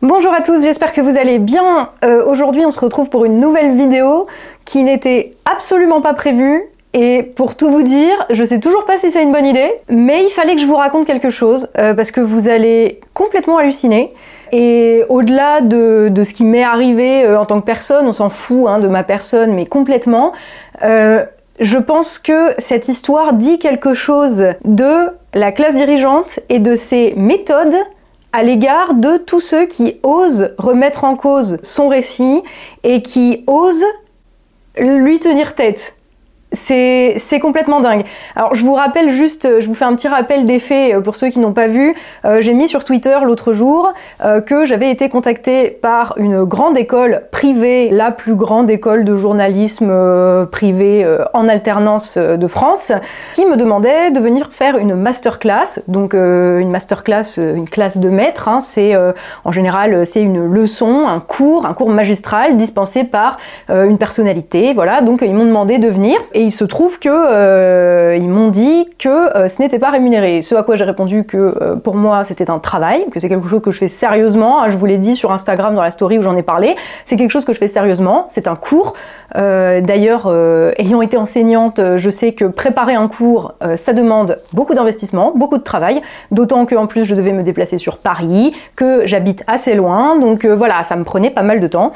Bonjour à tous, j'espère que vous allez bien. Euh, Aujourd'hui, on se retrouve pour une nouvelle vidéo qui n'était absolument pas prévue. Et pour tout vous dire, je sais toujours pas si c'est une bonne idée, mais il fallait que je vous raconte quelque chose euh, parce que vous allez complètement halluciner. Et au-delà de, de, ce qui m'est arrivé euh, en tant que personne, on s'en fout hein, de ma personne, mais complètement, je pense que cette histoire dit quelque chose de la classe dirigeante et de ses méthodes à l'égard de tous ceux qui osent remettre en cause son récit et qui osent lui tenir tête. C'est complètement dingue. Alors je vous rappelle juste, je vous fais un petit rappel des faits euh, pour ceux qui n'ont pas vu. Euh, J'ai mis sur Twitter l'autre jour euh, que j'avais été contactée par une grande école privée, la plus grande école de journalisme euh, privée euh, en alternance de France, qui me demandait de venir faire une masterclass. Donc une masterclass, une classe de maître, hein, c'est en général c'est une leçon, un cours, un cours magistral dispensé par une personnalité. Voilà, donc ils m'ont demandé de venir. Il se trouve que euh, ils m'ont dit que euh, ce n'était pas rémunéré. Ce à quoi j'ai répondu que euh, pour moi c'était un travail, que c'est quelque chose que je fais sérieusement. Je vous l'ai dit sur Instagram dans la story où j'en ai parlé. C'est quelque chose que je fais sérieusement. C'est un cours. Euh, d'ailleurs, euh, ayant été enseignante, je sais que préparer un cours, ça demande beaucoup d'investissement, beaucoup de travail. D'autant qu'en plus je devais me déplacer sur Paris, que j'habite assez loin. Donc voilà, ça me prenait pas mal de temps.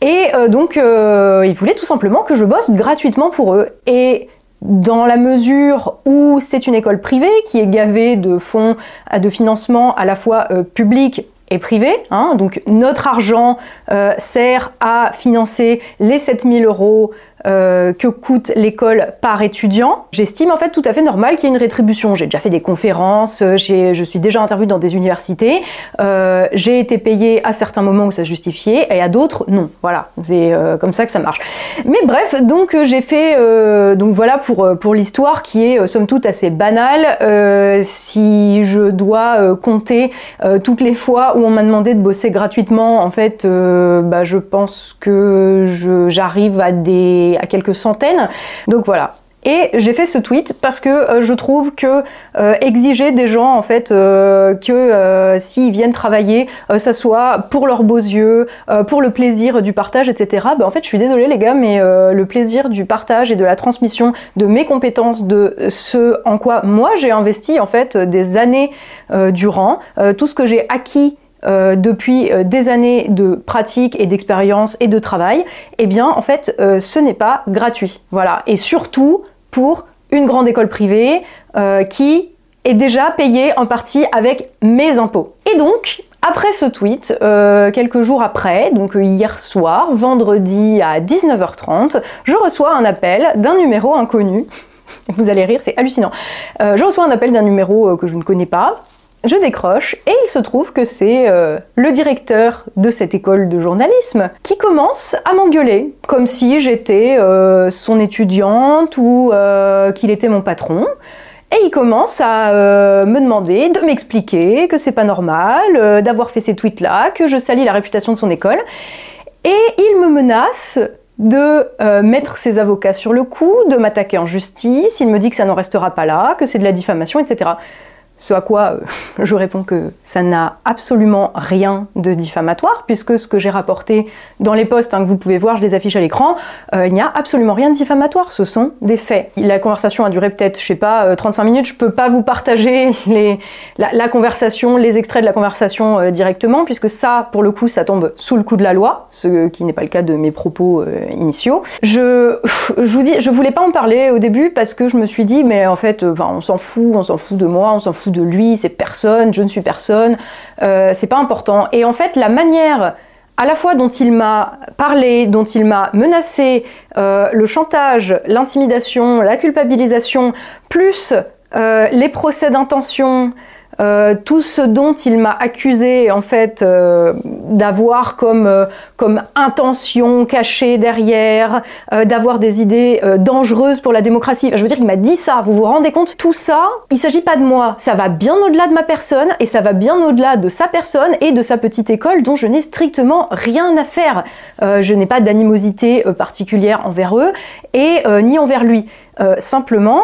Et donc ils voulaient tout simplement que je bosse gratuitement pour eux. Et dans la mesure où c'est une école privée qui est gavée de fonds de financement à la fois euh, publics et privé. Hein, donc notre argent euh, sert à financer les 7000 euros euh, que coûte l'école par étudiant. J'estime en fait tout à fait normal qu'il y ait une rétribution. J'ai déjà fait des conférences, euh, je suis déjà intervenue dans des universités, euh, j'ai été payée à certains moments où ça justifiait et à d'autres non. Voilà, c'est comme ça que ça marche. Mais bref, donc j'ai fait, donc voilà pour, pour l'histoire qui est somme toute assez banale. si je dois compter toutes les fois où on m'a demandé de bosser gratuitement, en fait, bah, je pense que j'arrive à des à quelques centaines. Donc voilà. Et j'ai fait ce tweet parce que euh, je trouve que euh, exiger des gens en fait euh, que s'ils viennent travailler, ça soit pour leurs beaux yeux, pour le plaisir du partage, etc. Ben, en fait, je suis désolée les gars, mais le plaisir du partage et de la transmission de mes compétences, de ce en quoi moi j'ai investi en fait des années durant, tout ce que j'ai acquis euh, depuis euh, des années de pratique et d'expérience et de travail, eh bien en fait euh, ce n'est pas gratuit. Voilà. Et surtout pour une grande école privée qui est déjà payée en partie avec mes impôts. Et donc, après ce tweet, quelques jours après, donc hier soir, vendredi à 19h30, je reçois un appel d'un numéro inconnu. Vous allez rire, c'est hallucinant. Je reçois un appel d'un numéro que je ne connais pas, je décroche et il se trouve que c'est euh, le directeur de cette école de journalisme qui commence à m'engueuler, comme si j'étais euh, son étudiante ou euh, qu'il était mon patron. Et il commence à me demander de m'expliquer que c'est pas normal d'avoir fait ces tweets-là, que je salis la réputation de son école. Et il me menace de mettre ses avocats sur le coup, de m'attaquer en justice. Il me dit que ça n'en restera pas là, que c'est de la diffamation, etc. Ce à quoi euh, je réponds que ça n'a absolument rien de diffamatoire, puisque ce que j'ai rapporté dans les posts hein, que vous pouvez voir, je les affiche à l'écran, euh, il n'y a absolument rien de diffamatoire, ce sont des faits. La conversation a duré peut-être, je sais pas, euh, 35 minutes, je peux pas vous partager les, la, conversation, les extraits de la conversation euh, directement, puisque ça, pour le coup, ça tombe sous le coup de la loi, ce qui n'est pas le cas de mes propos euh, initiaux. Je, je vous dis, je voulais pas en parler au début parce que je me suis dit, mais en fait, on s'en fout, on s'en fout de moi, on s'en fout de lui, c'est personne, je ne suis personne, euh, c'est pas important. Et en fait, la manière à la fois dont il m'a parlé, dont il m'a menacé, euh, le chantage, l'intimidation, la culpabilisation, plus euh, les procès d'intention, euh, tout ce dont il m'a accusé en fait euh, d'avoir comme, euh, comme intention cachée derrière, d'avoir des idées dangereuses pour la démocratie. Je veux dire, il m'a dit ça. Vous vous rendez compte? Tout ça, il s'agit pas de moi. Ça va bien au-delà de ma personne et ça va bien au-delà de sa personne et de sa petite école dont je n'ai strictement rien à faire. Je n'ai pas d'animosité particulière envers eux et ni envers lui. simplement,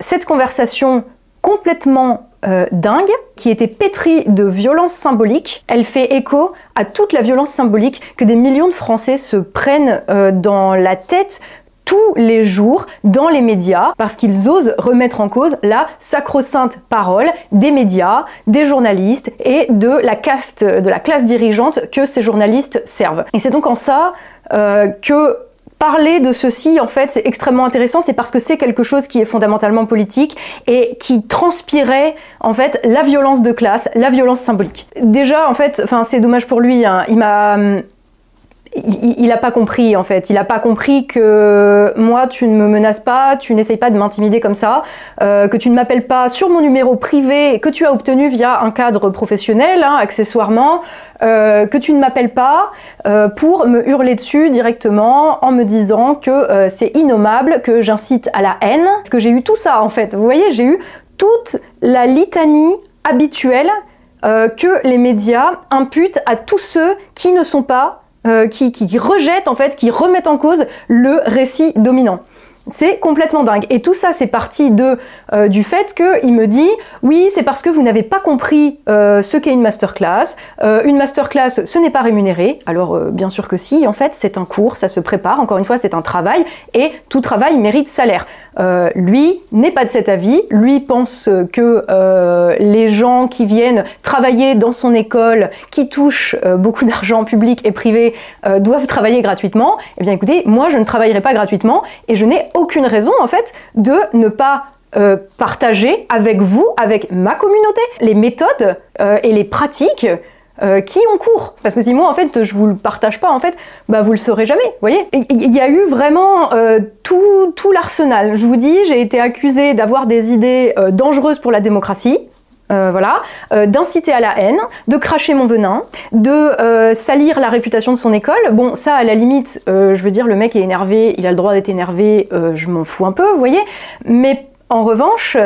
cette conversation complètement dingue, qui était pétrie de violence symbolique. Elle fait écho à toute la violence symbolique que des millions de Français se prennent dans la tête tous les jours dans les médias parce qu'ils osent remettre en cause la sacro-sainte parole des médias, des journalistes et de la caste, de la classe dirigeante que ces journalistes servent. Et c'est donc en ça euh, que parler de ceci, en fait, c'est extrêmement intéressant. C'est parce que c'est quelque chose qui est fondamentalement politique et qui transpirait, en fait, la violence de classe, la violence symbolique. Déjà, en fait, enfin, c'est dommage pour lui. Hein, il m'a il n'a pas compris en fait. Il n'a pas compris que moi, tu ne me menaces pas, tu n'essayes pas de m'intimider comme ça, euh, que tu ne m'appelles pas sur mon numéro privé que tu as obtenu via un cadre professionnel, hein, accessoirement, euh, que tu ne m'appelles pas euh, pour me hurler dessus directement en me disant que c'est innommable, que j'incite à la haine. Parce que j'ai eu tout ça en fait. Vous voyez, j'ai eu toute la litanie habituelle que les médias imputent à tous ceux qui ne sont pas euh, qui, qui, rejettent en fait, qui remettent en cause le récit dominant. C'est complètement dingue. Et tout ça, c'est parti de, euh, du fait qu'il me dit oui, c'est parce que vous n'avez pas compris euh, ce qu'est une masterclass. Euh, une masterclass, ce n'est pas rémunéré. Alors, bien sûr que si, en fait, c'est un cours, ça se prépare. Encore une fois, c'est un travail et tout travail mérite salaire. lui n'est pas de cet avis. Lui pense que les gens qui viennent travailler dans son école, qui touchent beaucoup d'argent public et privé, doivent travailler gratuitement. Eh bien, écoutez, moi, je ne travaillerai pas gratuitement et je n'ai aucune raison en fait de ne pas euh, partager avec vous, avec ma communauté, les méthodes euh, et les pratiques euh, qui ont cours. Parce que si moi, en fait, je vous le partage pas, en fait, bah, vous le saurez jamais, voyez Il y a eu vraiment tout, tout l'arsenal. Je vous dis, j'ai été accusée d'avoir des idées dangereuses pour la démocratie. Euh, voilà, euh, d'inciter à la haine, de cracher mon venin, de euh, salir la réputation de son école. Bon, ça, à la limite, je veux dire, le mec est énervé, il a le droit d'être énervé, je m'en fous un peu, vous voyez. Mais en revanche,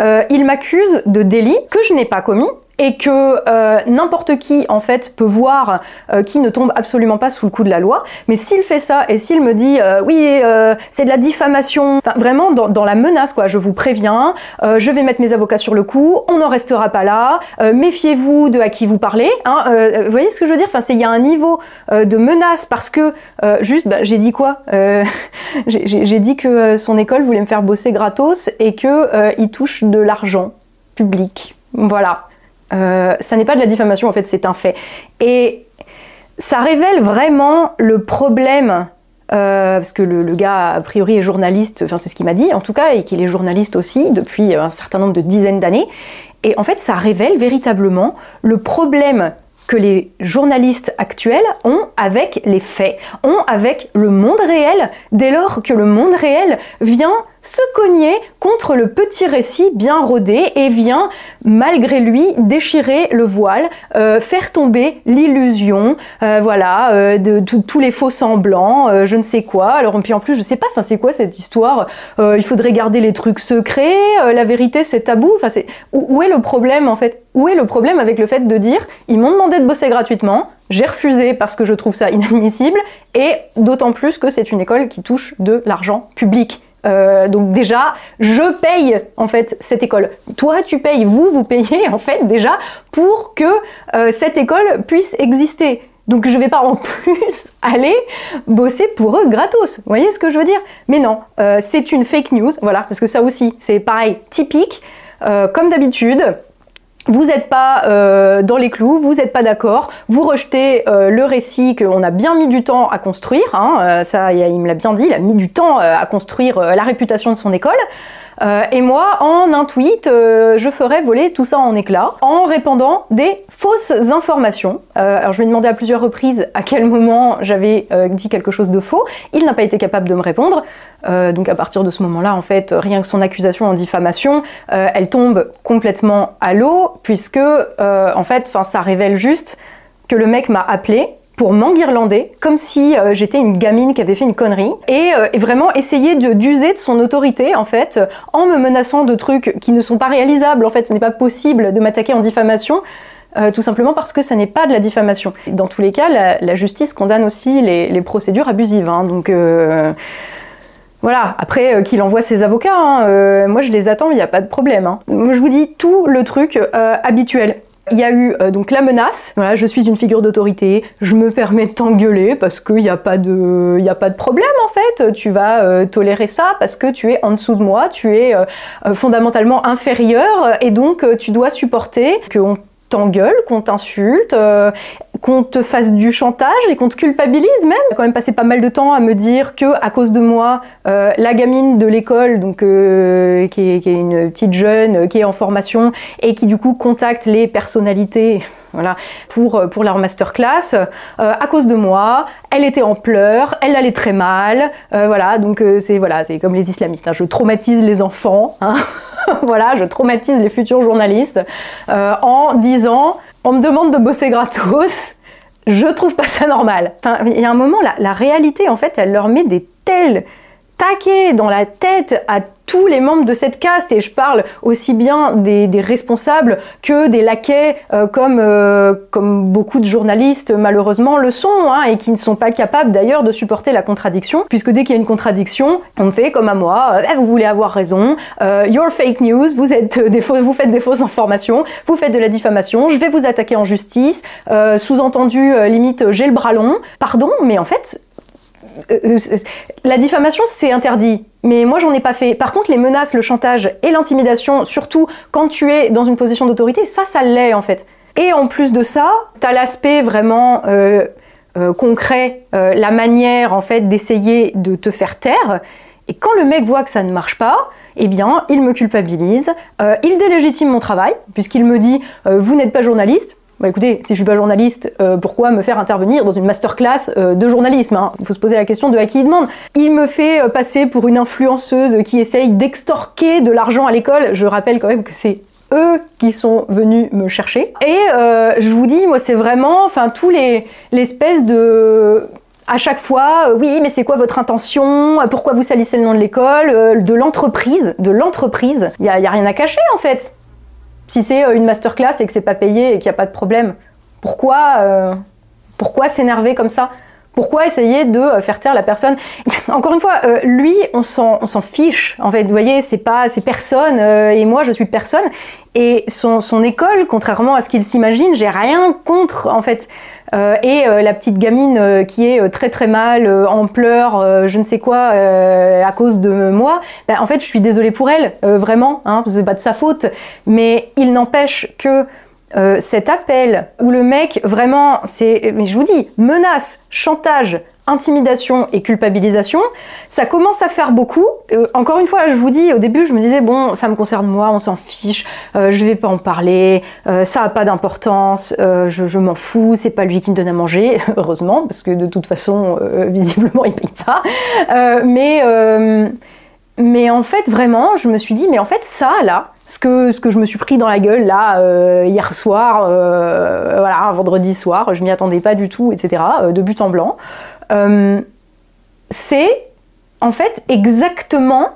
il m'accuse de délit que je n'ai pas commis, et que euh, n'importe qui en fait peut voir euh, qui ne tombe absolument pas sous le coup de la loi. Mais s'il fait ça et s'il me dit euh, oui c'est de la diffamation, vraiment dans, la menace quoi, je vous préviens, je vais mettre mes avocats sur le coup, on n'en restera pas là, méfiez-vous de à qui vous parlez. Hein, vous voyez ce que je veux dire? Enfin il y a un niveau de menace parce que juste bah, j'ai dit quoi? J'ai dit que son école voulait me faire bosser gratos et que il touche de l'argent public. Voilà. Euh, ça n'est pas de la diffamation, en fait, c'est un fait. Et ça révèle vraiment le problème, euh, parce que le, gars, a priori, est journaliste, enfin, c'est ce qu'il m'a dit, en tout cas, et qu'il est journaliste aussi depuis un certain nombre de dizaines d'années. Et en fait, ça révèle véritablement le problème que les journalistes actuels ont avec les faits, ont avec le monde réel, dès lors que le monde réel vient se cogner contre le petit récit bien rodé et vient, malgré lui, déchirer le voile, euh, faire tomber l'illusion, euh, voilà, euh, de, tous les faux semblants, je ne sais quoi. Alors, puis en plus, je sais pas, enfin, c'est quoi cette histoire Il faudrait garder les trucs secrets, la vérité, c'est tabou. Enfin, c'est où, où est le problème en fait? Où est le problème avec le fait de dire ils m'ont demandé de bosser gratuitement, j'ai refusé parce que je trouve ça inadmissible, et d'autant plus que c'est une école qui touche de l'argent public. Euh, donc déjà, je paye en fait cette école. Toi, tu payes, vous, vous payez en fait déjà pour que euh, cette école puisse exister. Donc je vais pas en plus aller bosser pour eux gratos. Vous voyez ce que je veux dire? Mais non, euh, c'est une fake news, voilà, parce que ça aussi, c'est pareil, typique. comme d'habitude, vous n'êtes pas euh, dans les clous, vous n'êtes pas d'accord, vous rejetez euh, le récit qu'on a bien mis du temps à construire, hein, euh, ça il me l'a bien dit, il a mis du temps à construire la réputation de son école. Euh, et moi, en un tweet, euh, je ferais voler tout ça en éclats en répandant des fausses informations. Euh, alors je lui ai demandé à plusieurs reprises à quel moment j'avais dit quelque chose de faux. Il n'a pas été capable de me répondre. donc à partir de ce moment-là, en fait, rien que son accusation en diffamation, elle tombe complètement à l'eau puisque, en fait, ça révèle juste que le mec m'a appelé pour m'enguirlander, comme si euh, j'étais une gamine qui avait fait une connerie, et, euh, vraiment essayer d'user de, son autorité, en fait, en me menaçant de trucs qui ne sont pas réalisables, en fait, ce n'est pas possible de m'attaquer en diffamation, euh, tout simplement parce que ça n'est pas de la diffamation. Dans tous les cas, la, justice condamne aussi les, procédures abusives, hein, donc... Voilà, après qu'il envoie ses avocats, hein, moi je les attends, il n'y a pas de problème. Hein. Je vous dis tout le truc habituel. Il y a eu euh, donc la menace. Voilà, je suis une figure d'autorité, je me permets de t'engueuler parce qu'il n'y a, pas de, y a pas de problème en fait. Tu vas euh, tolérer ça parce que tu es en dessous de moi, tu es euh, fondamentalement inférieur et donc tu dois supporter qu'on t'engueule, qu'on t'insulte, qu'on te fasse du chantage et qu'on te culpabilise même. J'ai quand même passé pas mal de temps à me dire que à cause de moi, euh, la gamine de l'école, donc euh, qui, est, une petite jeune, euh, qui est en formation et qui du coup contacte les personnalités. Voilà, pour, pour leur masterclass, à cause de moi, elle était en pleurs, elle allait très mal, voilà, donc c'est voilà, c'est comme les islamistes, hein. je traumatise les enfants, hein. voilà, je traumatise les futurs journalistes en disant on me demande de bosser gratos, je trouve pas ça normal. il y a un moment, la, la réalité, en fait, elle leur met des tels dans la tête à tous les membres de cette caste, et je parle aussi bien des, responsables que des laquais, euh, comme, euh, comme beaucoup de journalistes malheureusement le sont, hein, et qui ne sont pas capables d'ailleurs de supporter la contradiction, puisque dès qu'il y a une contradiction, on fait comme à moi, euh, eh, vous voulez avoir raison, your fake news, vous, êtes des vous faites des fausses informations, vous faites de la diffamation, je vais vous attaquer en justice, sous-entendu limite j'ai le bras long, pardon, mais en fait, la diffamation c'est interdit mais moi j'en ai pas fait. Par contre, les menaces, le chantage et l'intimidation, surtout quand tu es dans une position d'autorité, ça, ça l'est en fait. Et en plus de ça, tu as l'aspect vraiment euh, euh, concret, euh, la manière en fait d'essayer de te faire taire. Et quand le mec voit que ça ne marche pas, eh bien, il me culpabilise, il délégitime mon travail, puisqu'il me dit Vous n'êtes pas journaliste, bah écoutez, si je suis pas journaliste, euh, pourquoi me faire intervenir dans une masterclass euh, de journalisme hein? Il faut se poser la question de à qui il demande. Il me fait euh, passer pour une influenceuse qui essaye d'extorquer de l'argent à l'école. Je rappelle quand même que c'est eux qui sont venus me chercher. Et je vous dis, moi, c'est vraiment, enfin, tous les l'espèce de à chaque fois, oui, mais c'est quoi votre intention? Pourquoi vous salissez le nom de l'école? De l'entreprise, de l'entreprise. Il n'y a rien à cacher en fait. Si c'est euh, une masterclass et que c'est pas payé et qu'il n'y a pas de problème, pourquoi, euh, pourquoi s'énerver comme ça? Pourquoi essayer de euh, faire taire la personne? Encore une fois, lui, on s'en fiche. En fait, vous voyez, c'est pas, c'est personne, et moi, je suis personne. Et son, son école, contrairement à ce qu'il s'imagine, j'ai rien contre, en fait. Euh, et euh, la petite gamine euh, qui est très très mal, en pleurs, je ne sais quoi, à cause de moi, ben, en fait, je suis désolée pour elle, vraiment, hein, c'est pas de sa faute, mais il n'empêche que cet appel où le mec vraiment, c'est, mais je vous dis, menace, chantage, intimidation et culpabilisation, ça commence à faire beaucoup. Euh, encore une fois, je vous dis, au début, je me disais, bon, ça me concerne moi, on s'en fiche, euh, je vais pas en parler, euh, ça a pas d'importance, je, m'en fous, c'est pas lui qui me donne à manger, heureusement, parce que de toute façon, visiblement, il paye pas. mais, mais en fait, vraiment, je me suis dit, mais en fait, ça, là, ce que, ce que je me suis pris dans la gueule là hier soir, voilà, vendredi soir, je m'y attendais pas du tout, etc. de but en blanc. Euh, c'est en fait exactement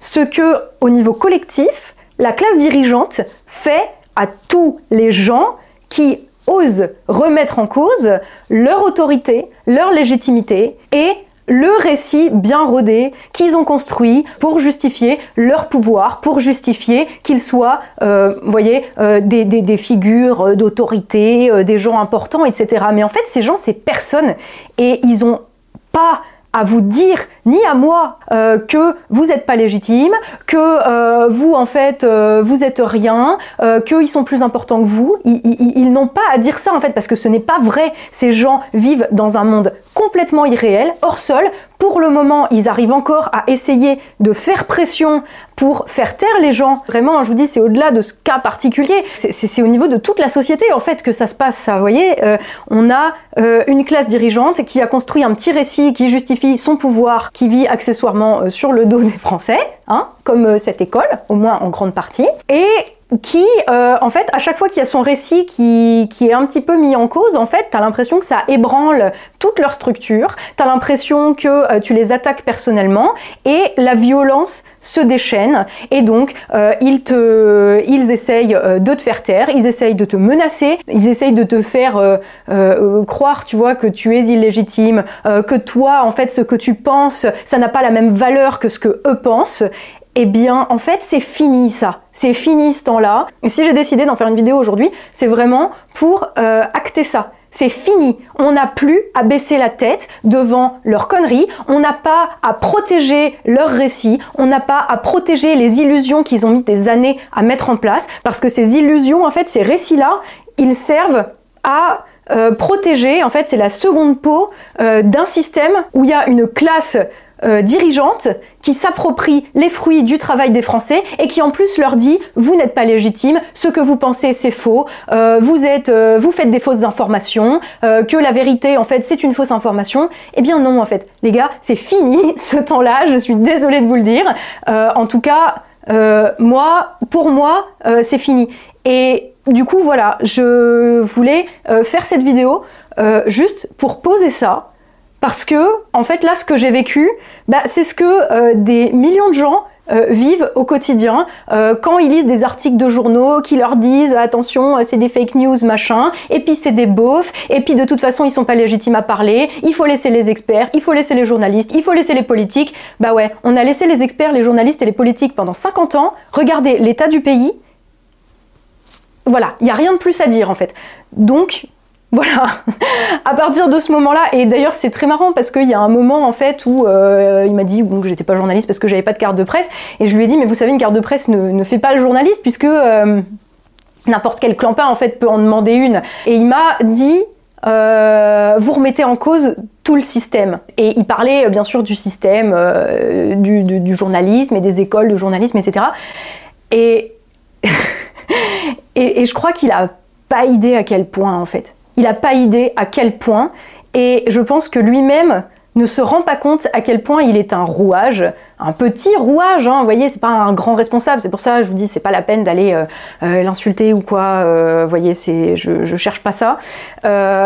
ce que, au niveau collectif, la classe dirigeante fait à tous les gens qui osent remettre en cause leur autorité, leur légitimité et le récit bien rodé qu'ils ont construit pour justifier leur pouvoir, pour justifier qu'ils soient, euh, voyez, euh, des, figures d'autorité, des gens importants, etc. Mais en fait, ces gens, c'est personne. Et ils ont pas à vous dire, ni à moi, euh, que vous n'êtes pas légitime, que euh, vous, en fait, euh, vous êtes rien, qu'ils sont plus importants que vous. Ils, n'ont pas à dire ça, en fait, parce que ce n'est pas vrai. Ces gens vivent dans un monde complètement irréel, hors sol. Pour le moment, ils arrivent encore à essayer de faire pression pour faire taire les gens. Vraiment, je vous dis, c'est au-delà de ce cas particulier. C'est au niveau de toute la société, en fait, que ça se passe, ça. Vous voyez, on a une classe dirigeante qui a construit un petit récit qui justifie son pouvoir, qui vit accessoirement sur le dos des Français, hein, comme cette école, au moins en grande partie. Et qui, euh, en fait, à chaque fois qu'il y a son récit qui, qui, est un petit peu mis en cause, en fait, t'as l'impression que ça ébranle toute leur structure, t'as l'impression que euh, tu les attaques personnellement, et la violence se déchaîne, et donc euh, ils, te, ils essayent de te faire taire, ils essayent de te menacer, ils essayent de te faire croire, tu vois, que tu es illégitime, que toi, en fait, ce que tu penses, ça n'a pas la même valeur que ce que eux pensent, eh bien, en fait, c'est fini ça. C'est fini ce temps-là. Et si j'ai décidé d'en faire une vidéo aujourd'hui, c'est vraiment pour euh, acter ça. C'est fini. On n'a plus à baisser la tête devant leurs conneries. On n'a pas à protéger leurs récits. On n'a pas à protéger les illusions qu'ils ont mis des années à mettre en place. Parce que ces illusions, en fait, ces récits-là, ils servent à euh, protéger, en fait, c'est la seconde peau euh, d'un système où il y a une classe euh, dirigeante qui s'approprie les fruits du travail des Français et qui en plus leur dit vous n'êtes pas légitime, ce que vous pensez c'est faux, euh, vous êtes, euh, vous faites des fausses informations, que la vérité en fait c'est une fausse information. Eh bien non en fait, les gars, c'est fini ce temps-là. Je suis désolée de vous le dire. en tout cas, moi, pour moi, c'est fini. Et du coup, voilà, je voulais faire cette vidéo juste pour poser ça parce que, en fait, là, ce que j'ai vécu, bah, c'est ce que euh, des millions de gens euh, vivent au quotidien euh, quand ils lisent des articles de journaux qui leur disent attention c'est des fake news machin et puis c'est des beaufs. Et puis de toute façon ils sont pas légitimes à parler. Il faut laisser les experts il faut laisser les journalistes il faut laisser les politiques. Bah ouais on a laissé les experts les journalistes et les politiques pendant 50 ans regardez l'état du pays. Voilà il y a rien de plus à dire en fait. Donc voilà, à partir de ce moment-là, et d'ailleurs c'est très marrant parce qu'il y a un moment en fait où euh, il m'a dit que j'étais pas journaliste parce que j'avais pas de carte de presse, et je lui ai dit mais vous savez une carte de presse ne, fait pas le journaliste puisque euh, n'importe quel clampin en fait peut en demander une. Et il m'a dit euh, vous remettez en cause tout le système. Et il parlait bien sûr du système, du, journalisme et des écoles de journalisme, etc. Et, et, et je crois qu'il a pas idée à quel point en fait il n'a pas idée à quel point. Et je pense que lui-même ne se rend pas compte à quel point il est un rouage, un petit rouage, hein, vous voyez, c'est pas un grand responsable, c'est pour ça je vous dis, c'est pas la peine d'aller euh, euh, l'insulter ou quoi, euh, vous voyez, c'est, je, je cherche pas ça.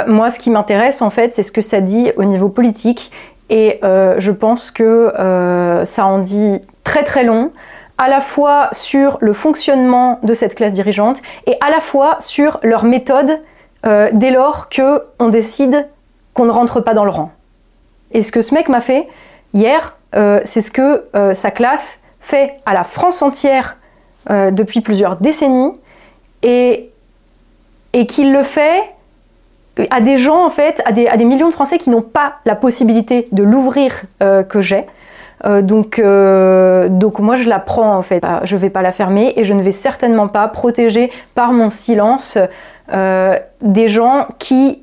moi, ce qui m'intéresse en fait, c'est ce que ça dit au niveau politique, et je pense que ça en dit très très long, à la fois sur le fonctionnement de cette classe dirigeante, et à la fois sur leur méthode euh, dès lors que on décide qu'on ne rentre pas dans le rang. Et ce que ce mec m'a fait hier, euh, c'est ce que euh, sa classe fait à la France entière depuis plusieurs décennies et, qu'il le fait à des gens en fait, à des, millions de Français qui n'ont pas la possibilité de l'ouvrir que j'ai. donc, donc moi je la prends en fait. Bah, je ne vais pas la fermer et je ne vais certainement pas protéger par mon silence euh, des gens qui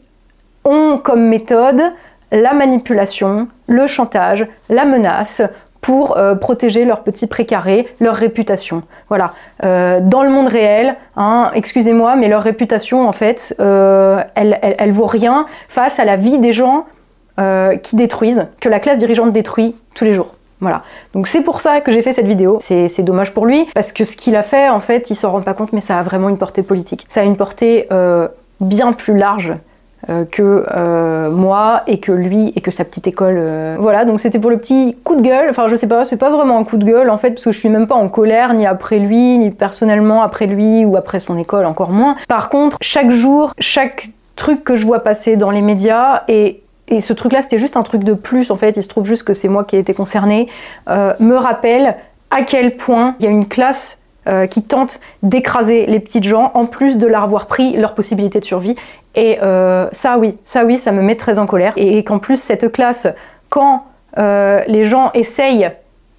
ont comme méthode la manipulation, le chantage, la menace pour euh, protéger leur petit précaré, leur réputation. Voilà. Euh, dans le monde réel, hein, excusez-moi, mais leur réputation, en fait, elle, elle, vaut rien face à la vie des gens qui détruisent, que la classe dirigeante détruit tous les jours. Voilà. Donc c'est pour ça que j'ai fait cette vidéo. C'est dommage pour lui, parce que ce qu'il a fait, en fait, il s'en rend pas compte, mais ça a vraiment une portée politique. Ça a une portée euh, bien plus large euh, que euh, moi et que lui et que sa petite école. Voilà, donc c'était pour le petit coup de gueule. Enfin, je sais pas, c'est pas vraiment un coup de gueule en fait, parce que je suis même pas en colère ni après lui, ni personnellement après lui ou après son école, encore moins. Par contre, chaque jour, chaque truc que je vois passer dans les médias et et ce truc-là, c'était juste un truc de plus, en fait, il se trouve juste que c'est moi qui ai été concernée, euh, me rappelle à quel point il y a une classe euh, qui tente d'écraser les petites gens, en plus de leur avoir pris leur possibilité de survie. Et euh, ça, oui, ça, oui, ça me met très en colère. Et, qu'en plus, cette classe, quand les gens essayent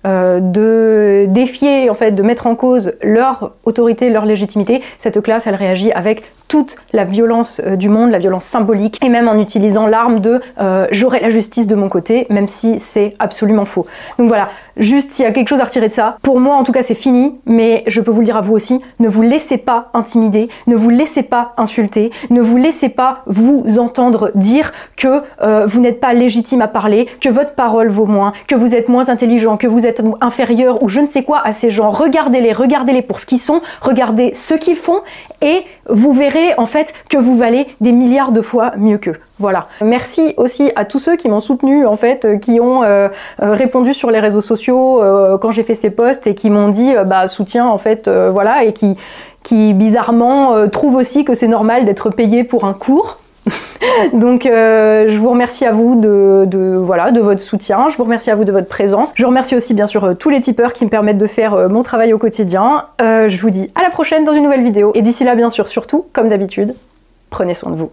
de défier, en fait, de mettre en cause leur autorité, leur légitimité, cette classe, elle réagit avec toute la violence euh, du monde, la violence symbolique, et même en utilisant l'arme de euh, j'aurai la justice de mon côté, même si c'est absolument faux. Donc voilà, juste s'il y a quelque chose à retirer de ça, pour moi en tout cas c'est fini, mais je peux vous le dire à vous aussi, ne vous laissez pas intimider, ne vous laissez pas insulter, ne vous laissez pas vous entendre dire que euh, vous n'êtes pas légitime à parler, que votre parole vaut moins, que vous êtes moins intelligent, que vous êtes inférieur ou je ne sais quoi à ces gens. Regardez-les, regardez-les pour ce qu'ils sont, regardez ce qu'ils font et vous verrez en fait que vous valez des milliards de fois mieux qu'eux. Voilà. Merci aussi à tous ceux qui m'ont soutenu en fait, euh, qui ont euh, euh, répondu sur les réseaux sociaux quand j'ai fait ces posts et qui m'ont dit bah soutien en fait voilà et qui qui bizarrement trouvent aussi que c'est normal d'être payé pour un cours. Donc je vous remercie à vous de, voilà, de votre soutien, je vous remercie à vous de votre présence. Je remercie aussi bien sûr tous les tipeurs qui me permettent de faire mon travail au quotidien. je vous dis à la prochaine dans une nouvelle vidéo et d'ici là bien sûr surtout, comme d'habitude, prenez soin de vous.